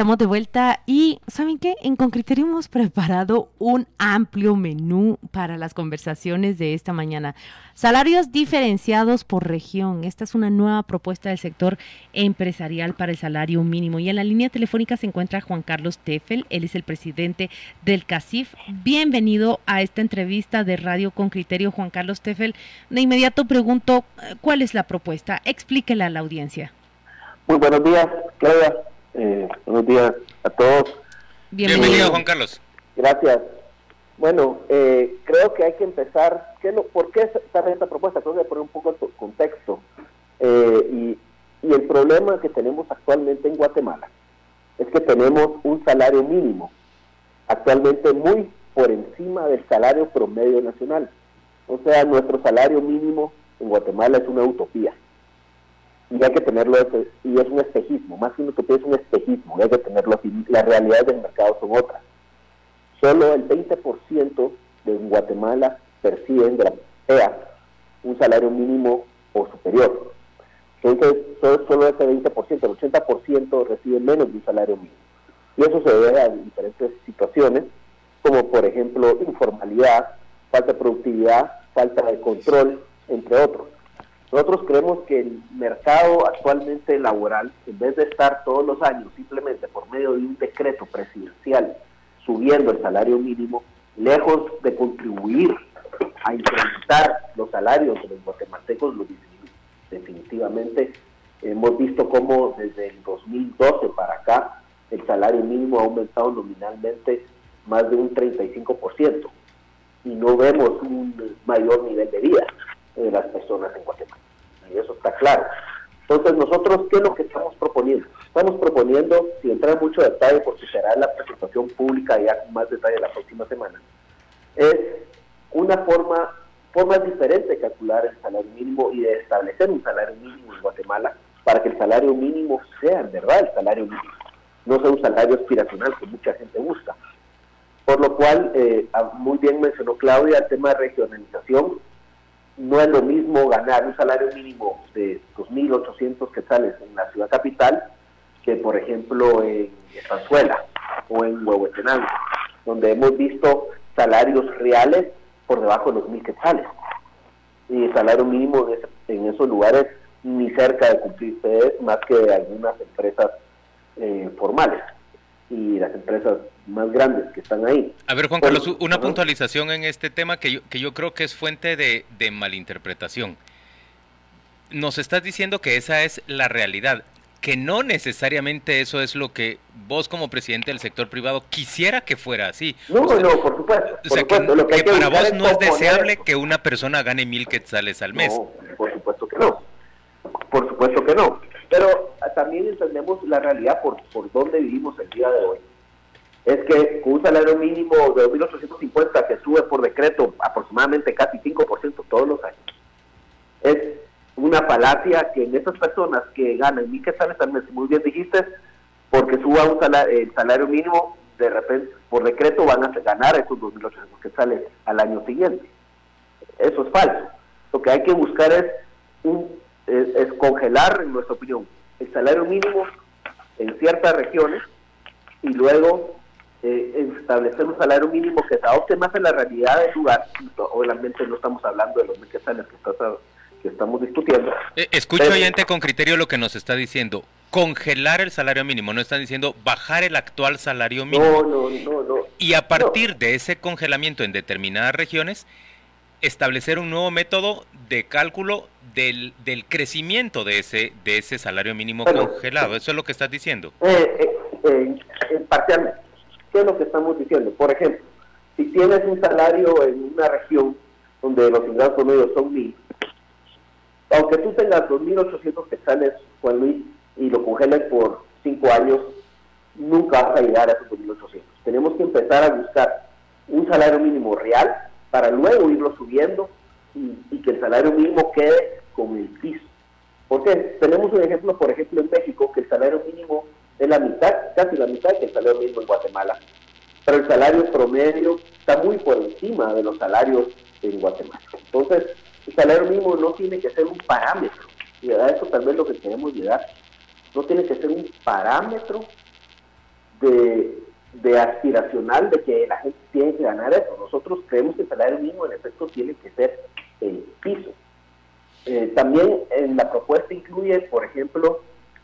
estamos de vuelta y ¿saben qué? En Concriterio hemos preparado un amplio menú para las conversaciones de esta mañana. Salarios diferenciados por región. Esta es una nueva propuesta del sector empresarial para el salario mínimo. Y en la línea telefónica se encuentra Juan Carlos Teffel. Él es el presidente del CACIF. Bienvenido a esta entrevista de Radio con Criterio, Juan Carlos Teffel. De inmediato pregunto, ¿cuál es la propuesta? Explíquela a la audiencia. Muy buenos días, Claudia. Eh, buenos días a todos. Bienvenido, Juan Carlos. Gracias. Bueno, eh, creo que hay que empezar. ¿qué lo, ¿Por qué está esta propuesta? Creo que poner un poco de contexto. Eh, y, y el problema que tenemos actualmente en Guatemala es que tenemos un salario mínimo, actualmente muy por encima del salario promedio nacional. O sea, nuestro salario mínimo en Guatemala es una utopía y hay que tenerlo, y es un espejismo, más que una utopía es un espejismo, y hay que tenerlo así, las realidades del mercado son otras. Solo el 20% de Guatemala perciben de la un salario mínimo o superior. Entonces, solo, solo ese 20%, el 80% reciben menos de un salario mínimo. Y eso se debe a diferentes situaciones, como por ejemplo informalidad, falta de productividad, falta de control, entre otros. Nosotros creemos que el mercado actualmente laboral, en vez de estar todos los años simplemente por medio de un decreto presidencial subiendo el salario mínimo, lejos de contribuir a incrementar los salarios de los guatemaltecos, lo definitivamente hemos visto cómo desde el 2012 para acá el salario mínimo ha aumentado nominalmente más de un 35% y no vemos un mayor nivel de vida de las personas en Guatemala. Y eso está claro. Entonces, nosotros, ¿qué es lo que estamos proponiendo? Estamos proponiendo, si entra en mucho detalle, porque será la presentación pública ya con más detalle la próxima semana, es una forma, formas diferentes de calcular el salario mínimo y de establecer un salario mínimo en Guatemala para que el salario mínimo sea en verdad el salario mínimo, no sea un salario aspiracional que mucha gente busca. Por lo cual, eh, ah, muy bien mencionó Claudia el tema de regionalización, no es lo mismo ganar un salario mínimo de 2.800 quetzales en la ciudad capital que, por ejemplo, en Estanzuela o en Huehuetenango, donde hemos visto salarios reales por debajo de los 1.000 quetzales. Y el salario mínimo en esos lugares ni cerca de cumplirse más que algunas empresas eh, formales y las empresas más grandes que están ahí. A ver, Juan Carlos, una puntualización en este tema que yo, que yo creo que es fuente de, de malinterpretación. Nos estás diciendo que esa es la realidad, que no necesariamente eso es lo que vos como presidente del sector privado quisiera que fuera así. No, no, por supuesto. o sea, que, para vos no es deseable que una persona gane mil quetzales al mes. No, por supuesto que no. Por supuesto que no. Pero también entendemos la realidad por, por donde vivimos el día de hoy. Es que con un salario mínimo de 2.850 que sube por decreto aproximadamente casi 5% todos los años, es una falacia que en esas personas que ganan mil quetzales al mes, muy bien dijiste, porque suba un salario, el salario mínimo, de repente, por decreto van a ganar esos 2.800 quetzales al año siguiente. Eso es falso. Lo que hay que buscar es un es, congelar, en nuestra opinión, el salario mínimo en ciertas regiones y luego eh, establecer un salario mínimo que se adopte más en la realidad del lugar. Obviamente no estamos hablando de los que, que estamos discutiendo. Eh, escucho oyente con criterio lo que nos está diciendo. Congelar el salario mínimo, no están diciendo bajar el actual salario mínimo. No, no, no, no. Y a partir de ese congelamiento en determinadas regiones, establecer un nuevo método de cálculo del, del crecimiento de ese de ese salario mínimo congelado. ¿Eso es lo que estás diciendo? Eh, eh, eh, parcialmente. ¿Qué es lo que estamos diciendo? Por ejemplo, si tienes un salario en una región donde los ingresos promedios son mil, aunque tú tengas 2.800 quetzales, Juan Luis, y lo congeles por cinco años, nunca vas a llegar a esos 2.800. Tenemos que empezar a buscar un salario mínimo real para luego irlo subiendo y, que el salario mínimo quede con el piso. Porque tenemos un ejemplo, por ejemplo, en México, que el salario mínimo es la mitad, casi la mitad que el salario mínimo en Guatemala. Pero el salario promedio está muy por encima de los salarios en Guatemala. Entonces, el salario mínimo no tiene que ser un parámetro. Y a eso tal vez lo que queremos llegar. No tiene que ser un parámetro de, aspiracional de que la gente tiene que ganar eso. Nosotros creemos que el salario mínimo en efecto tiene que ser el piso. Eh, también en la propuesta incluye, por ejemplo,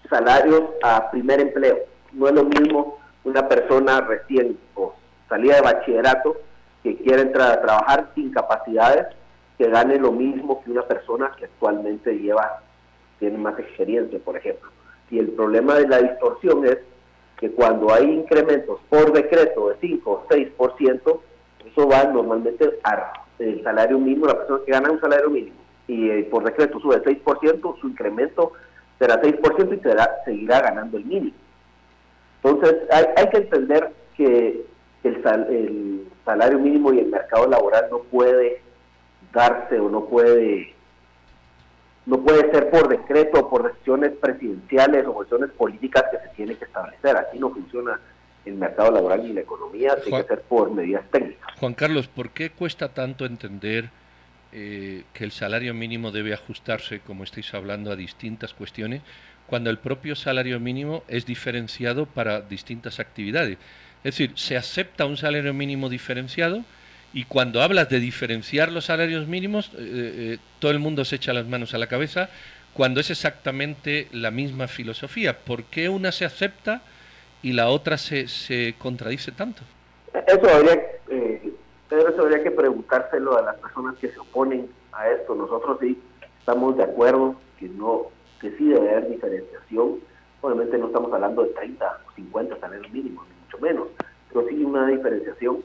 salarios a primer empleo. No es lo mismo una persona recién o salida de bachillerato que quiere entrar a trabajar sin capacidades que gane lo mismo que una persona que actualmente lleva, tiene más experiencia, por ejemplo. Y el problema de la distorsión es que cuando hay incrementos por decreto de 5 o 6%, eso va normalmente al salario mínimo, la persona que gana un salario mínimo y eh, por decreto sube 6%, su incremento será 6% y será, seguirá ganando el mínimo. Entonces hay, que entender que el, el salario mínimo y el mercado laboral no puede darse o no puede no puede ser por decreto o por decisiones presidenciales o decisiones políticas que se tiene que establecer. Así no funciona el mercado laboral ni la economía, tiene que ser por medidas técnicas. Juan Carlos, ¿por qué cuesta tanto entender eh, que el salario mínimo debe ajustarse, como estáis hablando, a distintas cuestiones, cuando el propio salario mínimo es diferenciado para distintas actividades? Es decir, se acepta un salario mínimo diferenciado, y cuando hablas de diferenciar los salarios mínimos, eh, eh, todo el mundo se echa las manos a la cabeza cuando es exactamente la misma filosofía. ¿Por qué una se acepta y la otra se, se contradice tanto? Eso habría, eh, eso habría que preguntárselo a las personas que se oponen a esto. Nosotros sí estamos de acuerdo que no que sí debe haber diferenciación. Obviamente no estamos hablando de 30 o 50 salarios mínimos, ni mucho menos, pero sí una diferenciación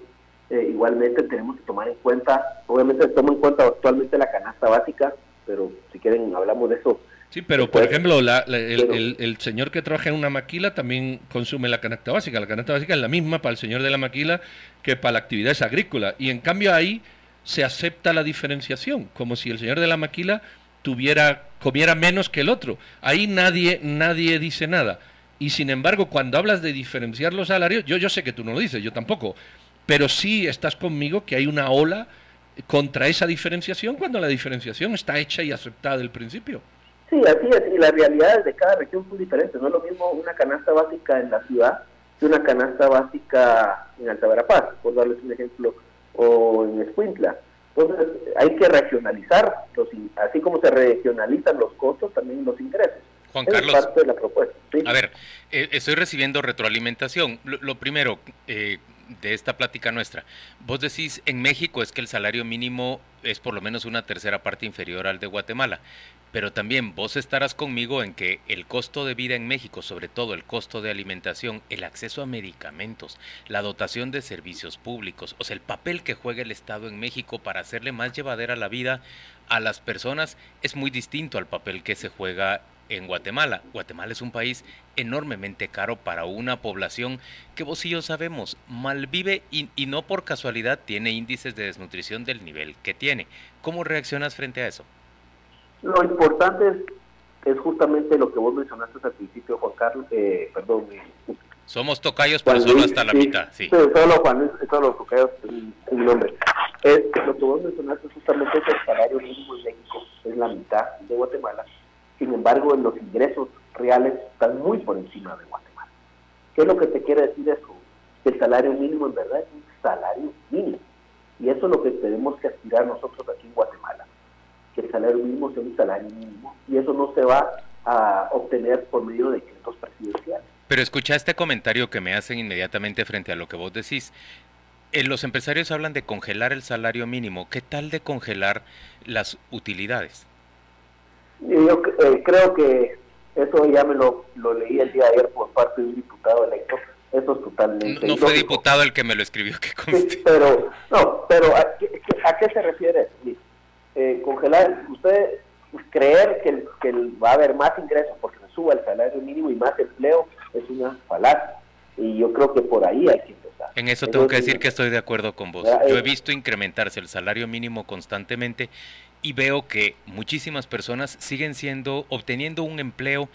eh, igualmente tenemos que tomar en cuenta, obviamente tomo en cuenta actualmente la canasta básica, pero si quieren hablamos de eso. Sí, pero por ejemplo, el, señor que trabaja en una maquila también consume la canasta básica. La canasta básica es la misma para el señor de la maquila que para la actividad agrícola. Y en cambio ahí se acepta la diferenciación, como si el señor de la maquila tuviera comiera menos que el otro. Ahí nadie nadie dice nada. Y sin embargo, cuando hablas de diferenciar los salarios, yo yo sé que tú no lo dices, yo tampoco, pero sí estás conmigo que hay una ola contra esa diferenciación cuando la diferenciación está hecha y aceptada del principio. Sí, así es, y las realidades de cada región son diferentes. No es lo mismo una canasta básica en la ciudad que una canasta básica en Alta Verapaz, por darles un ejemplo, o en Escuintla. Entonces, hay que regionalizar, los, así como se regionalizan los costos, también los ingresos. Juan Carlos, parte de la propuesta. a ver, eh, estoy recibiendo retroalimentación. Lo, primero, eh, de esta plática nuestra. Vos decís, en México es que el salario mínimo es por lo menos una tercera parte inferior al de Guatemala, pero también vos estarás conmigo en que el costo de vida en México, sobre todo el costo de alimentación, el acceso a medicamentos, la dotación de servicios públicos, o sea, el papel que juega el Estado en México para hacerle más llevadera la vida a las personas es muy distinto al papel que se juega en Guatemala. Guatemala es un país enormemente caro para una población que vos y yo sabemos malvive y, y no por casualidad tiene índices de desnutrición del nivel que tiene. ¿Cómo reaccionas frente a eso? Lo importante es, justamente lo que vos mencionaste al principio, Juan Carlos, eh, perdón. Eh, Somos tocayos, pero solo hasta la mitad, sí. Solo Juan, solo tocayos, es mi nombre. Es, lo que vos mencionaste justamente es el salario mínimo en México, es la mitad de Guatemala sin embargo, los ingresos reales están muy por encima de Guatemala. ¿Qué es lo que te quiere decir eso? El salario mínimo en verdad es un salario mínimo. Y eso es lo que tenemos que aspirar nosotros aquí en Guatemala. Que el salario mínimo sea un salario mínimo. Y eso no se va a obtener por medio de decretos presidenciales. Pero escucha este comentario que me hacen inmediatamente frente a lo que vos decís. Eh, los empresarios hablan de congelar el salario mínimo. ¿Qué tal de congelar las utilidades? Yo eh, creo que eso ya me lo, leí el día de ayer por parte de un diputado electo. Eso es totalmente. No, fue diputado el que me lo escribió, que conste. pero, no, pero ¿a qué, se refiere? Eh, congelar, usted creer que, que va a haber más ingresos porque se suba el salario mínimo y más empleo es una falacia. Y yo creo que por ahí hay que empezar. En eso tengo que decir que estoy de acuerdo con vos. Yo he visto incrementarse el salario mínimo constantemente y veo que muchísimas personas siguen siendo, obteniendo un empleo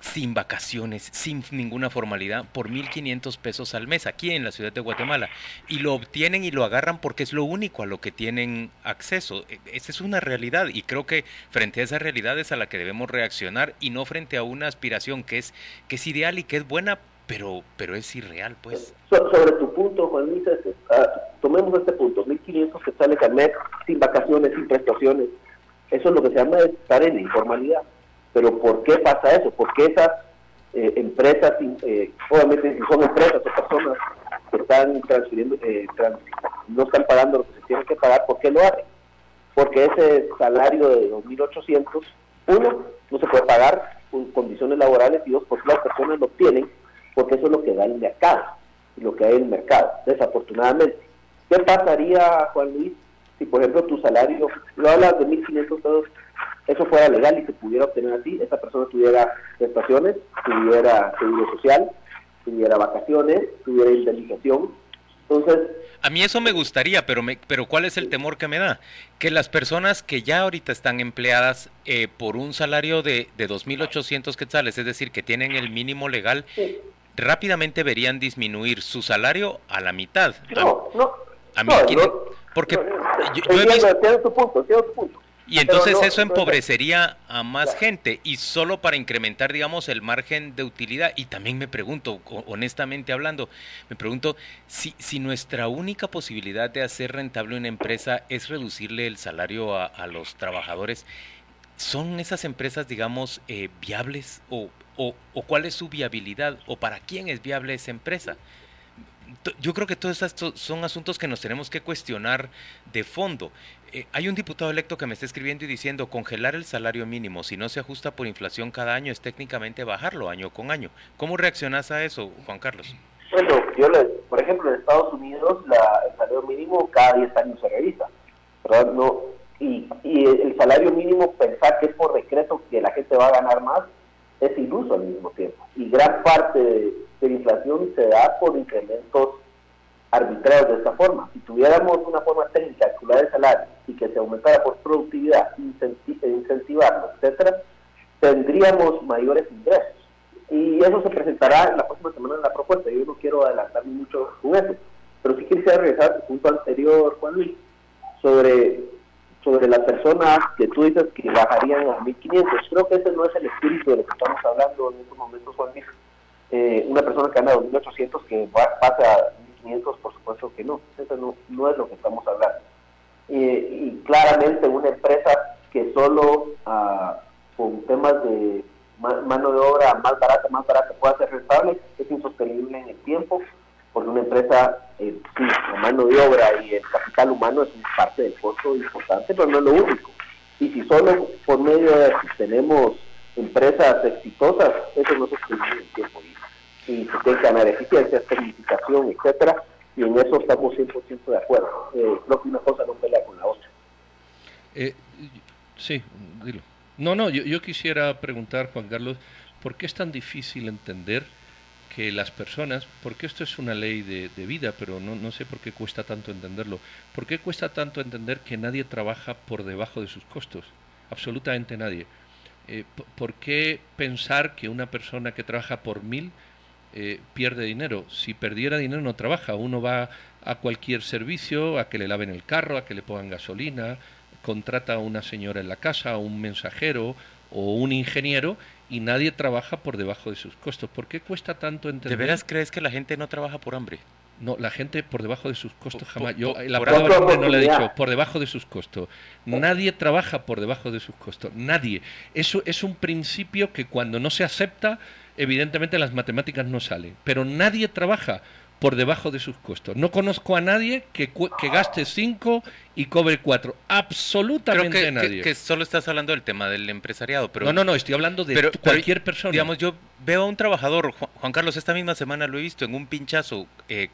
sin vacaciones, sin ninguna formalidad, por 1.500 pesos al mes aquí en la ciudad de Guatemala. Y lo obtienen y lo agarran porque es lo único a lo que tienen acceso. E, esa es una realidad y creo que frente a esa realidad es a la que debemos reaccionar y no frente a una aspiración que es, que es ideal y que es buena pero, pero es irreal, pues. sobre tu punto, Juan Luis, ah, tomemos este punto, 1.500 que sale mes sin vacaciones, sin prestaciones, eso es lo que se llama estar en informalidad. Pero ¿por qué pasa eso? ¿Por qué esas eh, empresas, eh, obviamente son empresas o personas que están transfiriendo, eh, no están pagando lo que se tiene que pagar, ¿por qué lo hacen? Porque ese salario de 2.800, uno, no se puede pagar con condiciones laborales y dos, porque las personas lo tienen, porque eso es lo que da el mercado, lo que hay en el mercado, desafortunadamente. ¿Qué pasaría, Juan Luis, si por ejemplo tu salario, lo hablas de 1.500 pesos, eso fuera legal y se pudiera obtener así, esa persona tuviera prestaciones, tuviera seguro social, tuviera vacaciones, tuviera indemnización. Entonces, a mí eso me gustaría, pero me, pero ¿cuál es el temor que me da? Que las personas que ya ahorita están empleadas eh, por un salario de, de 2.800 quetzales, es decir, que tienen el mínimo legal, rápidamente verían disminuir su salario a la mitad. No, no. A mí, porque yo, he visto... punto, punto. Y entonces eso empobrecería a más gente y solo para incrementar, digamos, el margen de utilidad. Y también me pregunto, honestamente hablando, me pregunto si, si nuestra única posibilidad de hacer rentable una empresa es reducirle el salario a, los trabajadores, ¿son esas empresas, digamos, eh, viables o, o, cuál es su viabilidad o para quién es viable esa empresa? yo creo que todos estos son asuntos que nos tenemos que cuestionar de fondo. Eh, hay un diputado electo que me está escribiendo y diciendo congelar el salario mínimo si no se ajusta por inflación cada año es técnicamente bajarlo año con año. ¿Cómo reaccionas a eso, Juan Carlos? Bueno, yo les, por ejemplo, en Estados Unidos la, el salario mínimo cada 10 años se revisa. No, y, el salario mínimo pensar que es por decreto que la gente va a ganar más es iluso al mismo tiempo. Y gran parte de la inflación se da por incrementos arbitrarios de esta forma. Si tuviéramos una forma técnica de calcular el salario y que se aumentara por productividad, incentivarlo, etcétera, tendríamos mayores ingresos. Y eso se presentará la próxima semana en la propuesta. Yo no quiero adelantarme mucho con eso, pero sí quisiera regresar al punto anterior, Juan Luis, sobre, sobre las personas que tú dices que bajarían a 1.500. Creo que ese no es el espíritu de lo que estamos hablando en estos momentos, Juan Luis eh, una persona que gana 2.800 que pasa a 1.500, por supuesto que no. Eso no, no es lo que estamos hablando. y claramente una empresa que solo ah, con temas de mano de obra más barata, más barata pueda ser rentable, es insostenible en el tiempo, porque una empresa, eh, sí, la mano de obra y el capital humano es parte del costo importante, pero no es lo único. Y si solo por medio de tenemos empresas exitosas, eso no sostenible en tiempo y se tiene que ganar eficiencia, tecnificación, etcétera, y en eso estamos 100% de acuerdo. Eh, creo que una cosa no pelea con la otra. Eh, sí, dilo. No, no, yo, yo quisiera preguntar, Juan Carlos, ¿por qué es tan difícil entender que las personas, porque esto es una ley de, de, vida, pero no, no sé por qué cuesta tanto entenderlo, ¿por qué cuesta tanto entender que nadie trabaja por debajo de sus costos? Absolutamente nadie. Eh, ¿Por qué pensar que una persona que trabaja por mil eh, pierde dinero. Si perdiera dinero no trabaja. Uno va a cualquier servicio, a que le laven el carro, a que le pongan gasolina, contrata a una señora en la casa, a un mensajero o un ingeniero y nadie trabaja por debajo de sus costos. ¿Por qué cuesta tanto entender? ¿De veras crees que la gente no trabaja por hambre? No, la gente por debajo de sus costos jamás. Yo la palabra no le he dicho, por debajo de sus costos. Nadie trabaja por debajo de sus costos. Nadie. Eso es un principio que cuando no se acepta evidentemente las matemáticas no salen, pero nadie trabaja por debajo de sus costos. No conozco a nadie que, que gaste 5 y cobre 4. Absolutamente que, nadie. Que, solo estás hablando del tema del empresariado. Pero, no, no, no, estoy hablando de cualquier persona. Digamos, yo veo a un trabajador, Juan Carlos, esta misma semana lo he visto en un pinchazo. Eh,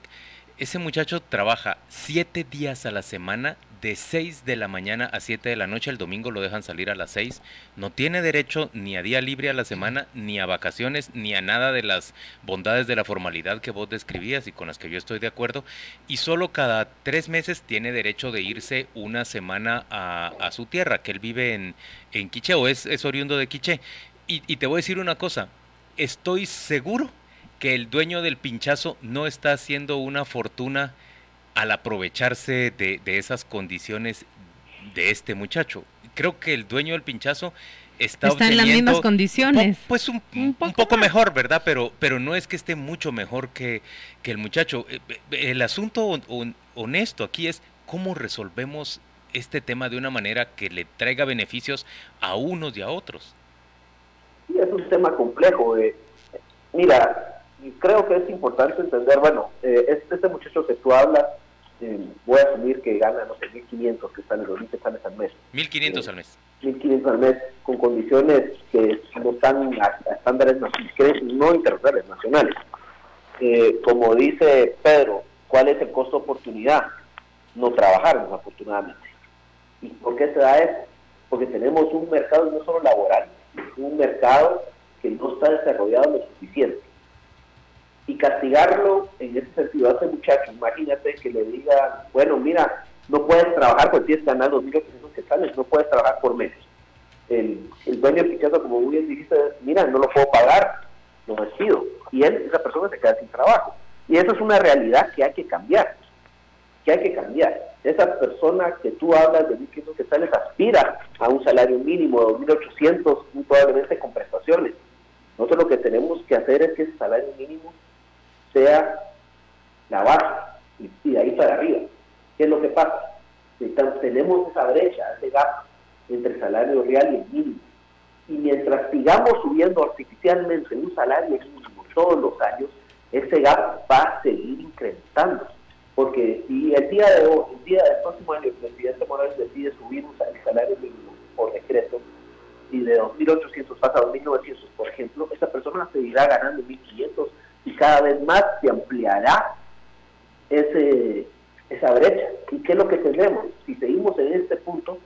ese muchacho trabaja siete días a la semana de 6 de la mañana a 7 de la noche, el domingo lo dejan salir a las 6, no tiene derecho ni a día libre a la semana, ni a vacaciones, ni a nada de las bondades de la formalidad que vos describías y con las que yo estoy de acuerdo, y solo cada tres meses tiene derecho de irse una semana a, su tierra, que él vive en, en Quiché o es, es oriundo de Quiché. Y, y te voy a decir una cosa, estoy seguro que el dueño del pinchazo no está haciendo una fortuna al aprovecharse de, esas condiciones de este muchacho. Creo que el dueño del pinchazo está, está en las mismas condiciones. Pues un, poco, mejor, ¿verdad? Pero, pero no es que esté mucho mejor que, que el muchacho. Eh, eh, el asunto honesto aquí es cómo resolvemos este tema de una manera que le traiga beneficios a unos y a otros. Sí, es un tema complejo. Eh. Mira, creo que es importante entender, bueno, este, este, muchacho que tú hablas, voy a asumir que gana, no sé, 1.500 que están en los al mes. 1.500 al mes. 1.500 al mes, con condiciones que no están a, estándares no internacionales, nacionales. Eh, como dice Pedro, ¿cuál es el costo de oportunidad? No trabajar, desafortunadamente. ¿Y por qué se da eso? Porque tenemos un mercado no solo laboral, un mercado que no está desarrollado lo suficiente. Y castigarlo en ese sentido a ese muchacho, que le diga, bueno, mira, no puedes trabajar tienes que ganar 2.800 quetzales, no puedes trabajar por mes. El, dueño del pichazo, como muy bien dijiste, mira, no lo puedo pagar, lo despido. Y él, esa persona se queda sin trabajo. Y eso es una realidad que hay que cambiar, que hay que cambiar. Esa persona que tú hablas de 1.500 quetzales aspira a un salario mínimo de 2.800, muy probablemente con prestaciones. Nosotros lo que tenemos que hacer es que ese salario mínimo sea la base y de ahí para arriba. ¿Qué es lo que pasa? Tenemos esa brecha, ese gap entre el salario real y el mínimo. Y mientras sigamos subiendo artificialmente un salario mínimo todos los años, ese gap va a seguir incrementando. Porque si el día de hoy, el día del próximo año, el presidente Morales decide subir el salario mínimo por decreto, y de 2.800 pasa a 2.900, por ejemplo, esa persona seguirá ganando 1.500 y cada vez más se ampliará esa brecha. ¿Y qué es lo que tenemos? Si seguimos en este punto,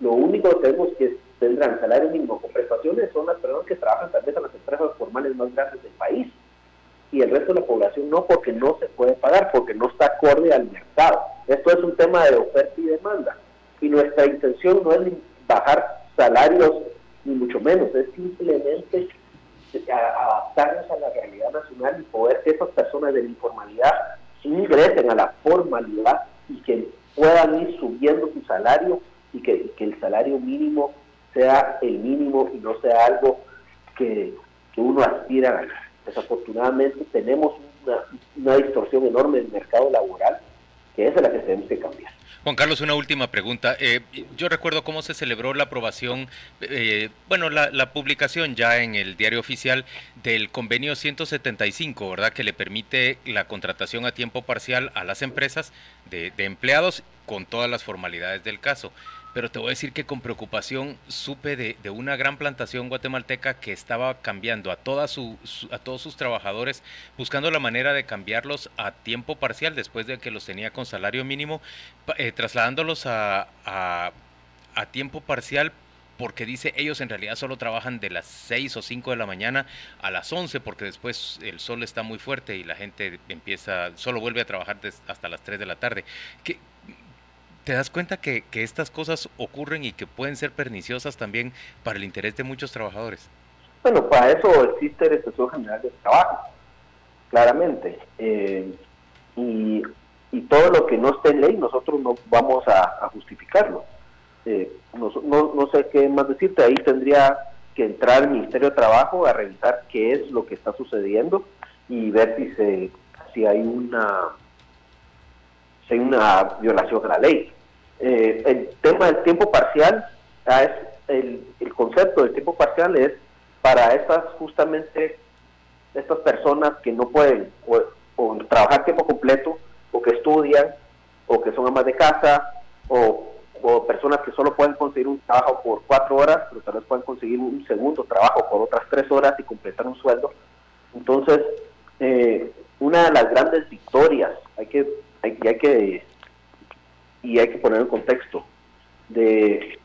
lo único que tenemos que tendrán salario mínimo con prestaciones son las personas que trabajan tal vez en las empresas formales más grandes del país. Y el resto de la población no, porque no se puede pagar, porque no está acorde al mercado. Esto es un tema de oferta y demanda. Y nuestra intención no es bajar salarios, ni mucho menos, es simplemente adaptarnos a la realidad nacional y poder que esas personas de la informalidad ingresen a la formalidad y que puedan ir subiendo su salario y que, el salario mínimo sea el mínimo y no sea algo que, uno aspira a ganar. Desafortunadamente tenemos una, una distorsión enorme del mercado laboral que es la que tenemos que cambiar. Juan Carlos, una última pregunta. Eh, yo recuerdo cómo se celebró la aprobación, eh, bueno, la, publicación ya en el diario oficial del convenio 175, ¿verdad? Que le permite la contratación a tiempo parcial a las empresas de empleados con todas las formalidades del caso pero te voy a decir que con preocupación supe de, una gran plantación guatemalteca que estaba cambiando a, toda su, a todos sus trabajadores, buscando la manera de cambiarlos a tiempo parcial después de que los tenía con salario mínimo, eh, trasladándolos a, a, tiempo parcial porque dice ellos en realidad solo trabajan de las 6 o 5 de la mañana a las 11 porque después el sol está muy fuerte y la gente empieza, solo vuelve a trabajar hasta las 3 de la tarde. ¿Qué, te das cuenta que, estas cosas ocurren y que pueden ser perniciosas también para el interés de muchos trabajadores. Bueno, para eso existe el Estatuto General de Trabajo, claramente. Eh, y, todo lo que no esté en ley, nosotros no vamos a, justificarlo. Eh, no, no, sé qué más decirte, ahí tendría que entrar el Ministerio de Trabajo a revisar qué es lo que está sucediendo y ver si, se, si hay una hay una violación a la ley. Eh, el tema del tiempo parcial, es el, concepto del tiempo parcial es para estas justamente estas personas que no pueden trabajar tiempo completo o que estudian o que son amas de casa o, personas que solo pueden conseguir un trabajo por cuatro horas pero tal vez pueden conseguir un segundo trabajo por otras tres horas y completar un sueldo. Entonces eh, una de las grandes victorias hay que hay, hay que y hay que poner en contexto de,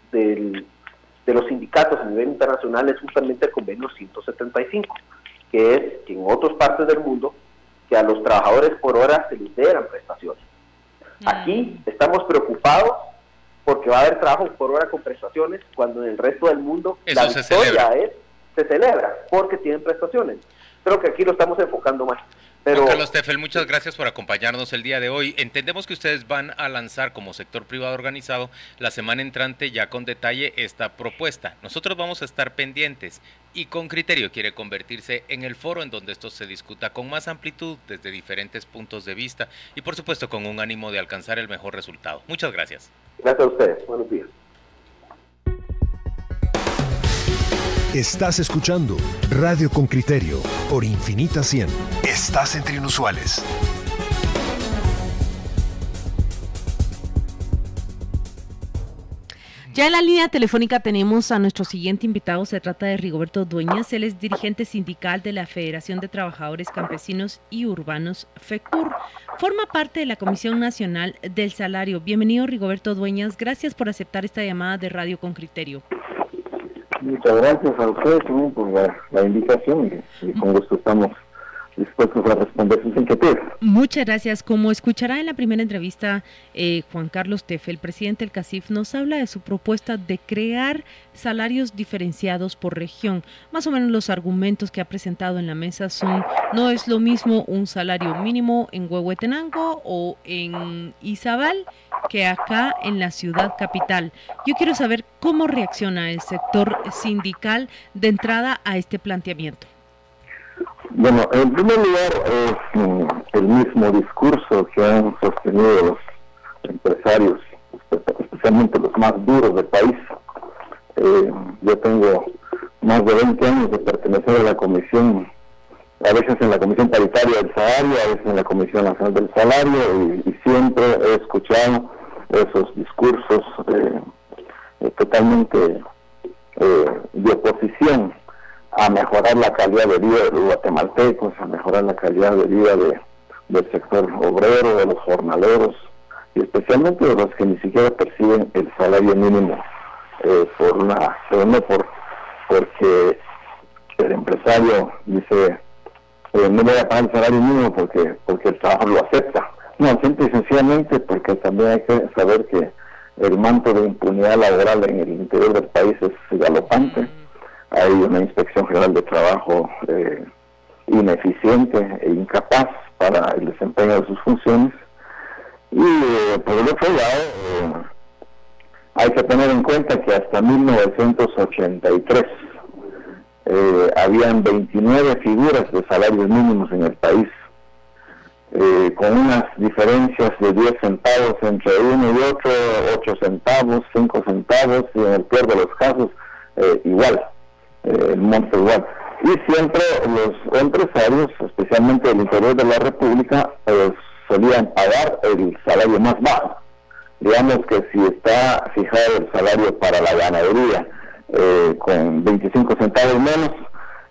los sindicatos a nivel internacional es justamente el convenio 175, que es que en otras partes del mundo que a los trabajadores por hora se les dieran prestaciones. Mm. Aquí estamos preocupados porque va a haber trabajo por hora con prestaciones, cuando en el resto del mundo la victoria es se celebra porque tienen prestaciones. Creo que aquí lo estamos enfocando más. Pero, Carlos Tefel, muchas gracias por acompañarnos el día de hoy. Entendemos que ustedes van a lanzar como sector privado organizado la semana entrante ya con detalle esta propuesta. Nosotros vamos a estar pendientes y con criterio quiere convertirse en el foro en donde esto se discuta con más amplitud desde diferentes puntos de vista y por supuesto con un ánimo de alcanzar el mejor resultado. Muchas gracias. Gracias a ustedes. Buenos días. Estás escuchando Radio con Criterio por Infinita 100. Estás entre inusuales. Ya en la línea telefónica tenemos a nuestro siguiente invitado. Se trata de Rigoberto Dueñas. Él es dirigente sindical de la Federación de Trabajadores Campesinos y Urbanos, FECUR. Forma parte de la Comisión Nacional del Salario. Bienvenido, Rigoberto Dueñas. Gracias por aceptar esta llamada de Radio con Criterio. Muchas gracias a ustedes por la, invitación y, con gusto estamos dispuestos a responder sus inquietudes. Muchas gracias. Como escuchará en la primera entrevista, eh, Juan Carlos Tefe, el presidente del CACIF, nos habla de su propuesta de crear salarios diferenciados por región. Más o menos los argumentos que ha presentado en la mesa son, no es lo mismo un salario mínimo en Huehuetenango o en Izabal que acá en la ciudad capital. Yo quiero saber cómo reacciona el sector sindical de entrada a este planteamiento. Bueno, en primer lugar es mm, el mismo discurso que han sostenido los empresarios, especialmente los más duros del país. Eh, yo tengo más de 20 años de pertenecer a la comisión, a veces en la comisión paritaria del salario, a veces en la comisión nacional del salario, y siempre he escuchado esos discursos eh, eh, totalmente eh, de oposición a mejorar la calidad de vida de los guatemaltecos, a mejorar la calidad de vida de, del sector obrero, de los jornaleros y especialmente de los que ni siquiera perciben el salario mínimo por una, por porque el empresario dice no me voy a pagar el salario mínimo porque porque el trabajo lo acepta no, simple y sencillamente porque también hay que saber que el manto de impunidad laboral en el interior del país es galopante. Mm. Hay una inspección general de trabajo eh, ineficiente e incapaz para el desempeño de sus funciones. Y eh, por el otro lado, eh, hay que tener en cuenta que hasta 1983 habían 29 figuras de salarios mínimos en el país eh, con unas diferencias de 10 centavos entre uno y otro, 8 centavos, 5 centavos, y en el peor de los casos, eh, igual, eh, el monto igual. Y siempre los empresarios, especialmente del interior de la República, solían pagar el salario más bajo. Digamos que si está fijado el salario para la ganadería con 25 centavos menos,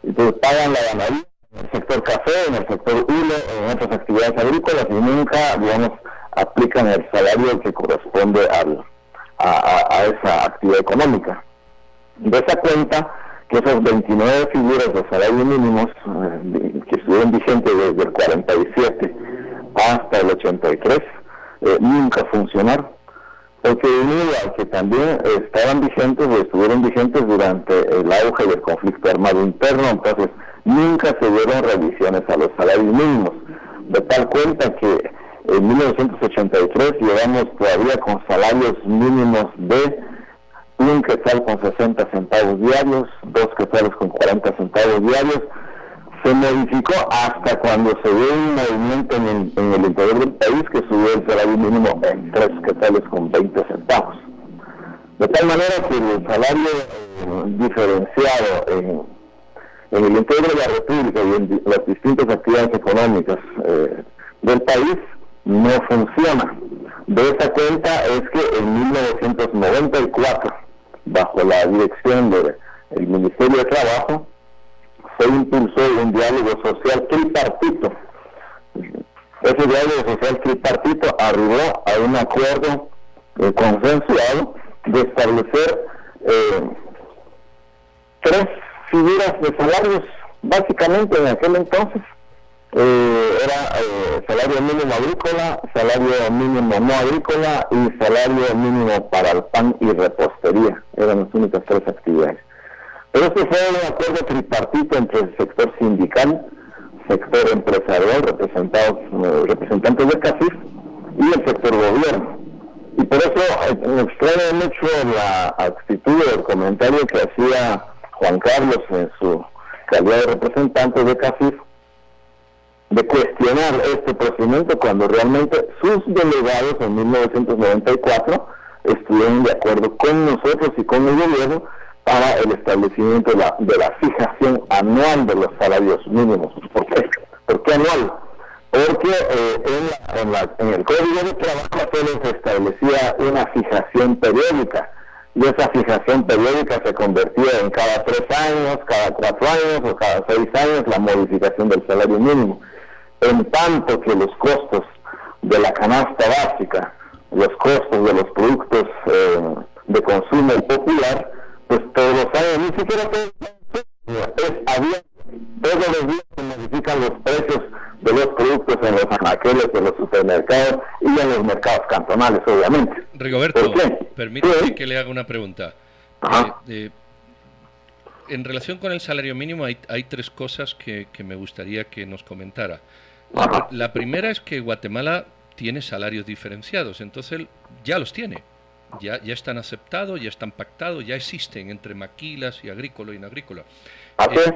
entonces pagan la ganadería en el sector café, en el sector hule, en otras actividades agrícolas y nunca, digamos, aplican el salario que corresponde al, a, esa actividad económica. De esa cuenta, que esas 29 figuras de salario mínimos eh, que estuvieron vigentes desde el 47 hasta el 83, eh, nunca funcionaron porque debido a que también estaban vigentes o estuvieron vigentes durante el auge del conflicto armado interno, entonces nunca se dieron revisiones a los salarios mínimos, de tal cuenta que en 1983 llegamos todavía con salarios mínimos de un quetzal con 60 centavos diarios, dos quetzales con 40 centavos diarios. Se modificó hasta cuando se dio un movimiento en el, interior del país que subió el salario mínimo en tres quetzales con 20 centavos. De tal manera que el salario eh, diferenciado en en el interior de la República y en las distintas actividades económicas eh, del país no funciona. De esa cuenta es que en 1994, bajo la dirección del Ministerio de Trabajo, se impulsó un diálogo social tripartito. Ese diálogo social tripartito arribó a un acuerdo eh, consensuado de establecer eh, tres figuras de salarios, básicamente en aquel entonces, eh, era eh, salario mínimo agrícola, salario mínimo no agrícola y salario mínimo para el pan y repostería. Eran las únicas tres actividades. Pero este fue un acuerdo tripartito entre el sector sindical, sector empresarial, representados, eh, representantes de CACIF y el sector gobierno. Y por eso eh, me extraña mucho la actitud del comentario que hacía Juan Carlos en su calidad de representante de CACIF de cuestionar este procedimiento cuando realmente sus delegados en 1994 estuvieron de acuerdo con nosotros y con el gobierno para el establecimiento de la, de la fijación anual de los salarios mínimos. ¿Por qué? ¿Por qué anual? Porque eh, en, en, el Código de Trabajo solo se establecía una fijación periódica y esa fijación periódica se convertía en cada tres años, cada cuatro años o cada seis años la modificación del salario mínimo. En tanto que los costos de la canasta básica, los costos de los productos eh, de consumo popular, pues todos los años, ni siquiera todos es abierto. Todos los días se modifican los precios de los productos en los anaqueles, de los supermercados y en los mercados cantonales, obviamente. Rigoberto, permítame que le haga una pregunta. Eh, en relación con el salario mínimo hay, hay tres cosas que, que, me gustaría que nos comentara. La, la, primera es que Guatemala tiene salarios diferenciados, entonces ya los tiene ya, ya están aceptados, ya están pactados, ya existen entre maquilas y agrícola y no agrícola. Eh,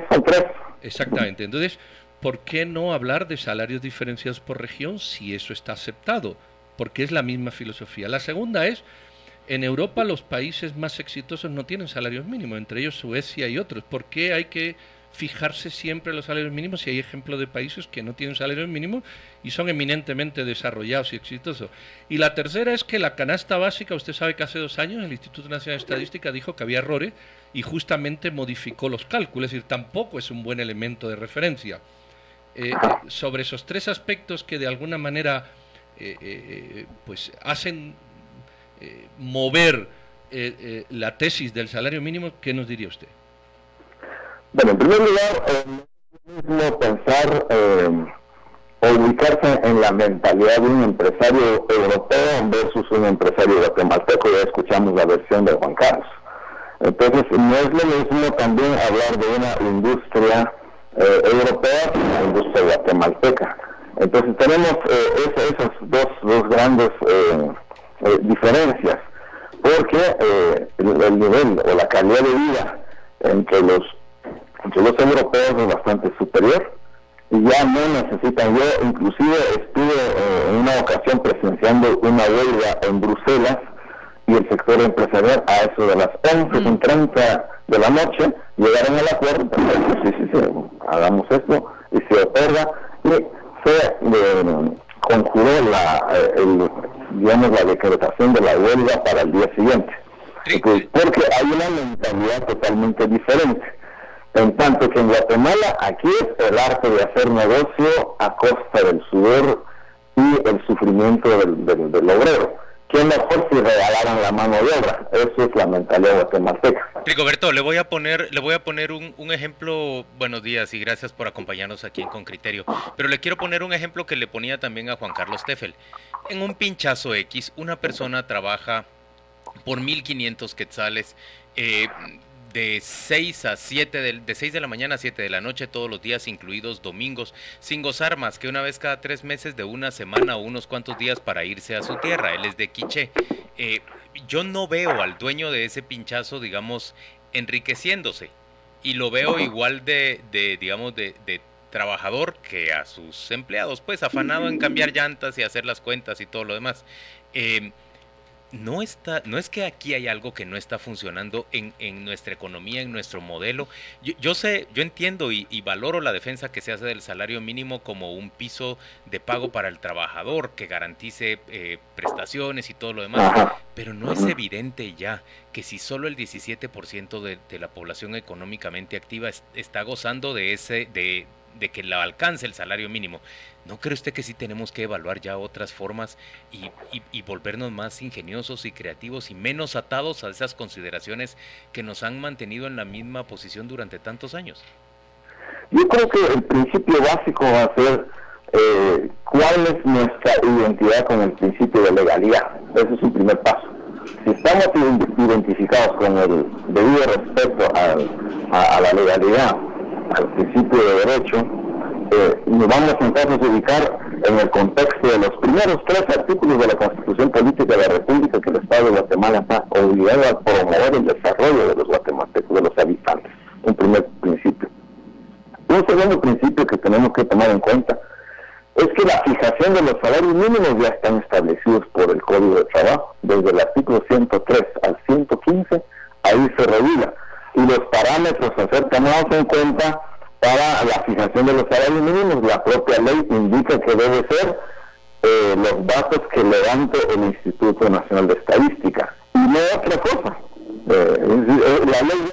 exactamente. Entonces, ¿por qué no hablar de salarios diferenciados por región si eso está aceptado? Porque es la misma filosofía. La segunda es, en Europa los países más exitosos no tienen salarios mínimos, entre ellos Suecia y otros. ¿Por qué hay que fijarse siempre los salarios mínimos si hay ejemplos de países que no tienen salarios mínimos y son eminentemente desarrollados y exitosos. Y la tercera es que la canasta básica, usted sabe que hace dos años el Instituto Nacional de Estadística dijo que había errores y justamente modificó los cálculos, es decir, tampoco es un buen elemento de referencia. Eh, eh, sobre esos tres aspectos que de alguna manera eh, pues hacen mover la tesis del salario mínimo, ¿qué nos diría usted? Bueno, en primer lugar, es mismo pensar eh, o ubicarse en la mentalidad de un empresario europeo versus un empresario guatemalteco. Ya escuchamos la versión de Juan Carlos. Entonces, no es lo mismo también hablar de una industria eh, europea que una industria guatemalteca. Entonces, tenemos eh, esas dos, dos grandes diferencias, porque el nivel o la calidad de vida entre los entre los europeos es bastante superior y ya no necesitan. Yo inclusive estuve eh, en una ocasión presenciando una huelga en Bruselas y el sector empresarial a eso de las 11.30 de la noche llegaron al acuerdo, sí, sí, sí, hagamos esto y se otorga y se eh, conjuró la, eh, digamos, la decretación de la huelga para el día siguiente. porque hay una mentalidad totalmente diferente en tanto que en Guatemala aquí es el arte de hacer negocio a costa del sudor y el sufrimiento del, del, obrero. ¿Qué mejor si regalaran la mano de obra? Eso es la mentalidad guatemalteca. Rigoberto, le voy a poner, le voy a poner un, un, ejemplo, buenos días y gracias por acompañarnos aquí en Con Criterio, pero le quiero poner un ejemplo que le ponía también a Juan Carlos Teffel. En un pinchazo X, una persona trabaja por 1.500 quetzales, eh, de 6 a 7 de, de 6 de la mañana a 7 de la noche todos los días, incluidos domingos, sin gozar más que una vez cada tres meses de una semana o unos cuantos días para irse a su tierra. Él es de Quiché. Eh, yo no veo al dueño de ese pinchazo, digamos, enriqueciéndose. Y lo veo igual de, de digamos, de, de trabajador que a sus empleados, pues afanado en cambiar llantas y hacer las cuentas y todo lo demás. Eh, no está, no es que aquí hay algo que no está funcionando en, en nuestra economía, en nuestro modelo. Yo, sé, yo entiendo y, valoro la defensa que se hace del salario mínimo como un piso de pago para el trabajador que garantice eh, prestaciones y todo lo demás, pero no es evidente ya que si solo el 17% de, de, la población económicamente activa está gozando de ese, de, de que la alcance el salario mínimo. ¿No cree usted que sí tenemos que evaluar ya otras formas y, y, volvernos más ingeniosos y creativos y menos atados a esas consideraciones que nos han mantenido en la misma posición durante tantos años? Yo creo que el principio básico va a ser eh, cuál es nuestra identidad con el principio de legalidad. Ese es un primer paso. Si estamos identificados con el debido respeto a, a la legalidad, al principio de derecho, eh, nos vamos entonces a ubicar en el contexto de los primeros tres artículos de la Constitución Política de la República que el Estado de Guatemala está obligado a promover el desarrollo de los guatemaltecos, de los habitantes. Un primer principio. Un segundo principio que tenemos que tomar en cuenta es que la fijación de los salarios mínimos ya están establecidos por el Código de Trabajo. Desde el artículo 103 al 115, ahí se regula. Y los parámetros a ser tomados en cuenta para la fijación de los salarios mínimos, la propia ley indica que debe ser eh, los datos que levante el Instituto Nacional de Estadística. Y no otra cosa. Eh, eh, la ley.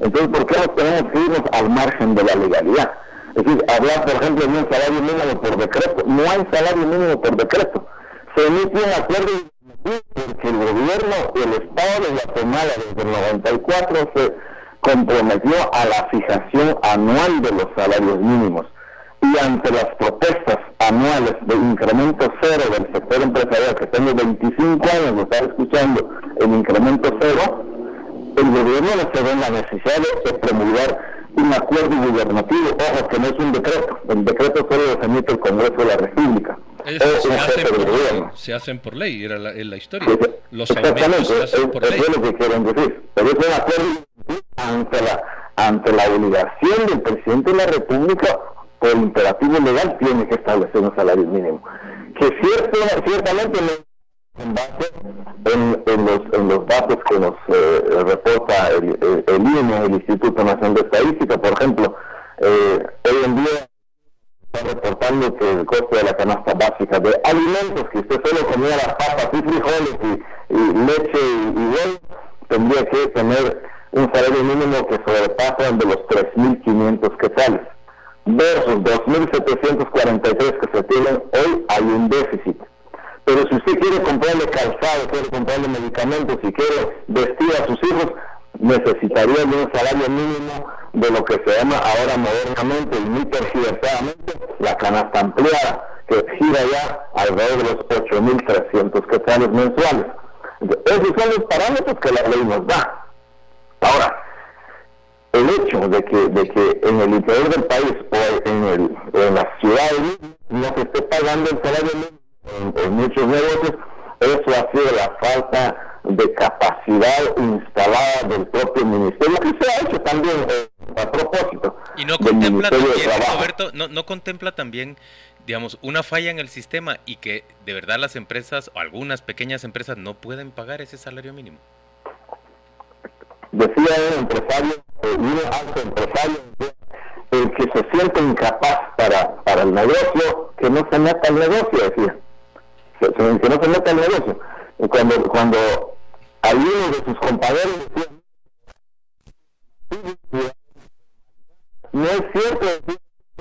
Entonces, ¿por qué nos tenemos que irnos al margen de la legalidad? Es decir, hablar, por ejemplo, de un salario mínimo por decreto. No hay salario mínimo por decreto. Se emite un acuerdo porque el gobierno, el Estado de Guatemala desde el 94 se comprometió a la fijación anual de los salarios mínimos. Y ante las protestas anuales de incremento cero del sector empresarial, que tengo 25 años de estar escuchando el incremento cero, el gobierno no se ve la necesidad de promulgar un acuerdo gubernativo, ojo, que no es un decreto, el decreto solo lo emite el Congreso de la República. se, hacen por ley, se hacen por ley, era la, la historia. Los aumentos se hacen por ley. es lo que quieren decir. Pero es un acuerdo ante la, ante la obligación del presidente de la República, por imperativo legal, tiene que establecer un salario mínimo. Que cierto, ciertamente no en base en, los, en los datos que nos eh, reporta el, INE, el Instituto Nacional de Estadística, por ejemplo, eh, hoy en día está reportando que el costo de la canasta básica de alimentos, que usted solo comía las papas y frijoles y, leche y, y tendría que tener un salario mínimo que sobrepasa de los 3.500 quetzales versus 2.743 que se tienen hoy hay un déficit pero si usted quiere comprarle calzado, quiere comprarle medicamentos, si quiere vestir a sus hijos, necesitaría de un salario mínimo de lo que se llama ahora modernamente y muy tergiversadamente la canasta ampliada, que gira ya alrededor de los 8.300 quetzales mensuales. Esos son los parámetros que la ley nos da. Ahora, el hecho de que, de que en el interior del país o en, el, en las ciudades no se esté pagando el salario mínimo, en, muchos negocios, eso ha sido la falta de capacidad instalada del propio ministerio, que se ha hecho también eh, a propósito. Y no contempla también, Roberto, no, no contempla también digamos, una falla en el sistema y que de verdad las empresas o algunas pequeñas empresas no pueden pagar ese salario mínimo. Decía un empresario, eh, un alto empresario, el que se siente incapaz para, para el negocio, que no se meta al negocio, decía que, no se meta al negocio. Y cuando, cuando alguno de sus compañeros no es cierto,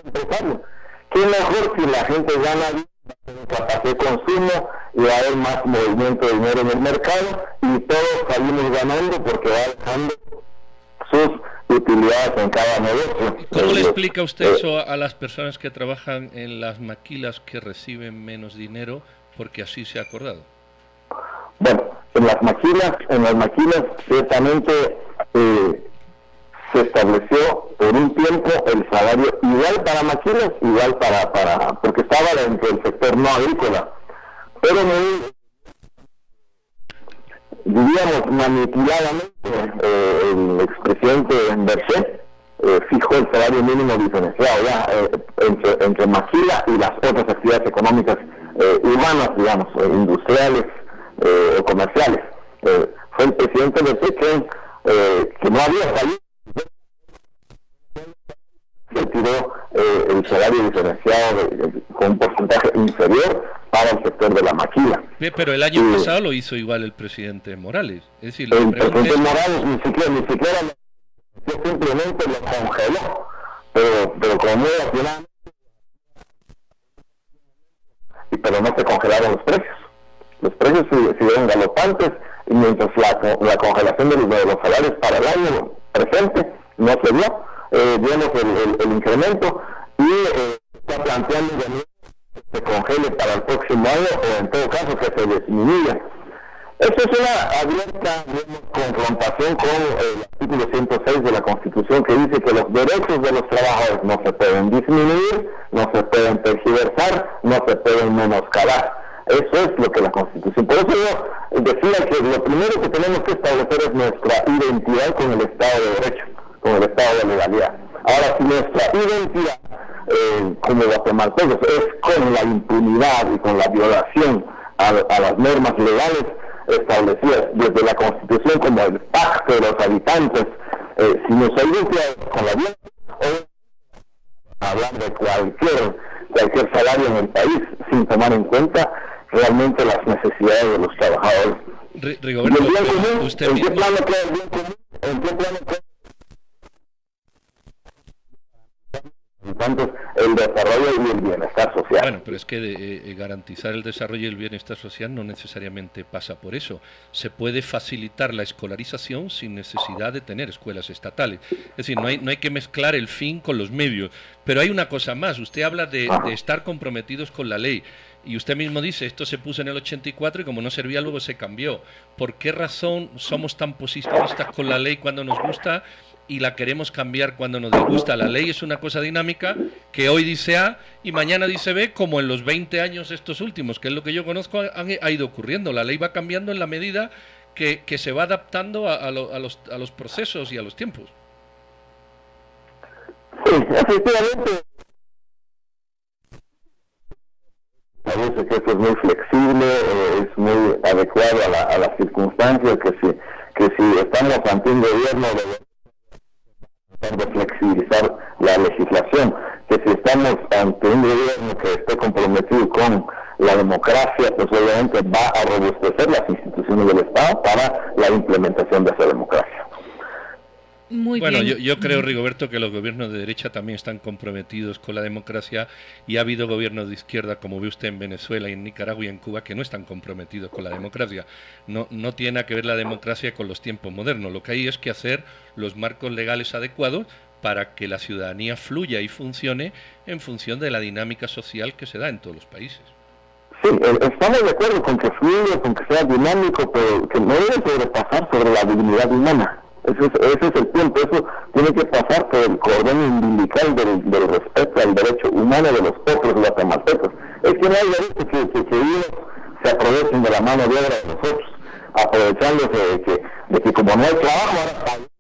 empresario. Qué mejor si la gente gana capacidad de consumo y va a haber más movimiento de dinero en el mercado y todos salimos ganando porque va dejando sus utilidades en cada negocio. ¿Cómo le explica usted eso a las personas que trabajan en las maquilas que reciben menos dinero porque así se ha acordado. Bueno, en las maquilas, en las maquilas ciertamente eh, se estableció por un tiempo el salario igual para maquilas, igual para, para porque estaba dentro del sector no agrícola, pero diríamos manipuladamente eh, el expresidente Berset eh, fijó el salario mínimo diferenciado ya entre, entre maquila y las otras actividades económicas eh, humanas, digamos, eh, industriales eh, o comerciales. fue el presidente de que, que no había salido se tiró el salario diferenciado con un porcentaje inferior para el sector de la maquila. Pero el año pasado lo hizo igual el presidente Morales. Es decir, el presidente Morales ni siquiera, ni siquiera simplemente lo congeló, pero, pero como era pero no se congelaron los precios. Los precios siguieron galopantes y mientras la, la congelación de los, salarios para el año presente no se dio, eh, el, el, incremento y eh, está planteando que se congele para el próximo año o en todo caso que se disminuya. Eso es una abierta confrontación con el artículo 106 de la Constitución que dice que los derechos de los trabajadores no se pueden disminuir, no se pueden tergiversar, no se pueden menoscabar. Eso es lo que la Constitución. Por eso yo decía que lo primero que tenemos que establecer es nuestra identidad con el Estado de Derecho, con el Estado de legalidad. Ahora, si nuestra identidad eh, como guatemaltecos es con la impunidad y con la violación a las normas legales, establecidas desde la Constitución como el pacto de los habitantes, eh, si nos identificamos con la vida, hablar de cualquier, cualquier salario en el país sin tomar en cuenta realmente las necesidades de los trabajadores. Rigoberto, usted, ¿en qué plano queda el bien común? ¿En qué plano queda el desarrollo y el bienestar social. Bueno, pero es que eh, eh, garantizar el desarrollo y el bienestar social no necesariamente pasa por eso. Se puede facilitar la escolarización sin necesidad de tener escuelas estatales. Es decir, no hay, no hay que mezclar el fin con los medios. Pero hay una cosa más, usted habla de, de estar comprometidos con la ley. Y usted mismo dice, esto se puso en el 84 y como no servía luego se cambió. ¿Por qué razón somos tan positivistas con la ley cuando nos gusta y la queremos cambiar cuando nos gusta. La ley es una cosa dinámica que hoy dice A y mañana dice B, como en los 20 años estos últimos, que es lo que yo conozco, ha ido ocurriendo. La ley va cambiando en la medida que, se va adaptando a, los, a los procesos y a los tiempos. Sí, efectivamente. Parece que esto es muy flexible, eh, es muy adecuado a, las circunstancias, que si, que si estamos ante un gobierno de de flexibilizar la legislación, que si estamos ante un gobierno que esté comprometido con la democracia, pues obviamente va a robustecer las instituciones del Estado para la implementación de esa democracia bueno, Yo, creo, Rigoberto, que los gobiernos de derecha también están comprometidos con la democracia y ha habido gobiernos de izquierda, como ve usted en Venezuela y en Nicaragua y en Cuba, que no están comprometidos con la democracia. No, no tiene que ver la democracia con los tiempos modernos. Lo que hay es que hacer los marcos legales adecuados para que la ciudadanía fluya y funcione en función de la dinámica social que se da en todos los países. Sí, eh, estamos de acuerdo con que fluya, con que sea dinámico, pero que no debe sobrepasar sobre la dignidad humana. Ese es, ese es el punto, eso tiene que pasar por el cordón umbilical del, del, respeto al derecho humano de los otros guatemaltecos. Es que no hay derecho que, que, ellos se aprovechen de la mano de obra de nosotros, aprovechándose de que, de que como no hay trabajo, ahora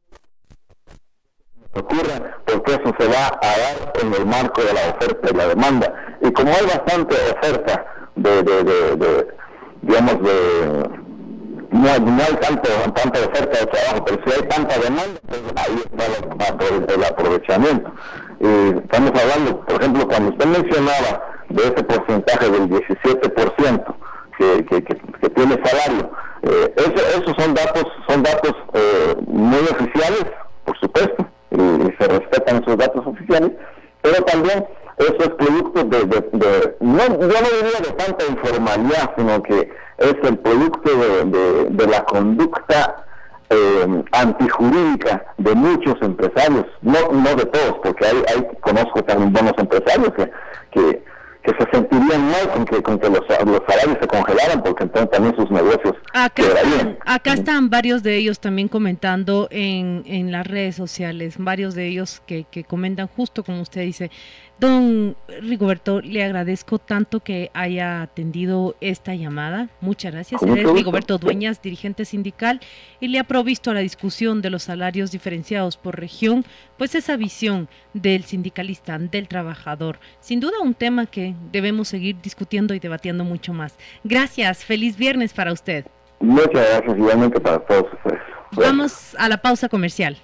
ocurra, porque eso se va a dar en el marco de la oferta y la demanda. Y como hay bastante oferta de, de, de digamos, de no, hay tanto, tanta oferta de trabajo, pero si hay tanta demanda, pues ahí está el, aprovechamiento. estamos hablando, por ejemplo, cuando usted mencionaba de ese porcentaje del 17% que, que, que, tiene salario, eh, esos son datos, son datos eh, muy oficiales, por supuesto, y, se respetan esos datos oficiales, pero también eso es producto de, de, de no, yo no diría de tanta informalidad, sino que es el producto de, la conducta eh, antijurídica de muchos empresarios, no, no de todos, porque hay, hay conozco también buenos empresarios que, que, se sentirían mal con que, con que los, los, salarios se congelaran, porque entonces también sus negocios acá están, acá están varios de ellos también comentando en, en las redes sociales, varios de ellos que, que comentan justo como usted dice, Don Rigoberto, le agradezco tanto que haya atendido esta llamada. Muchas gracias. es Rigoberto Dueñas, dirigente sindical, y le ha provisto a la discusión de los salarios diferenciados por región, pues esa visión del sindicalista, del trabajador. Sin duda un tema que debemos seguir discutiendo y debatiendo mucho más. Gracias. Feliz viernes para usted. Muchas gracias igualmente para todos ustedes. Vamos a la pausa comercial.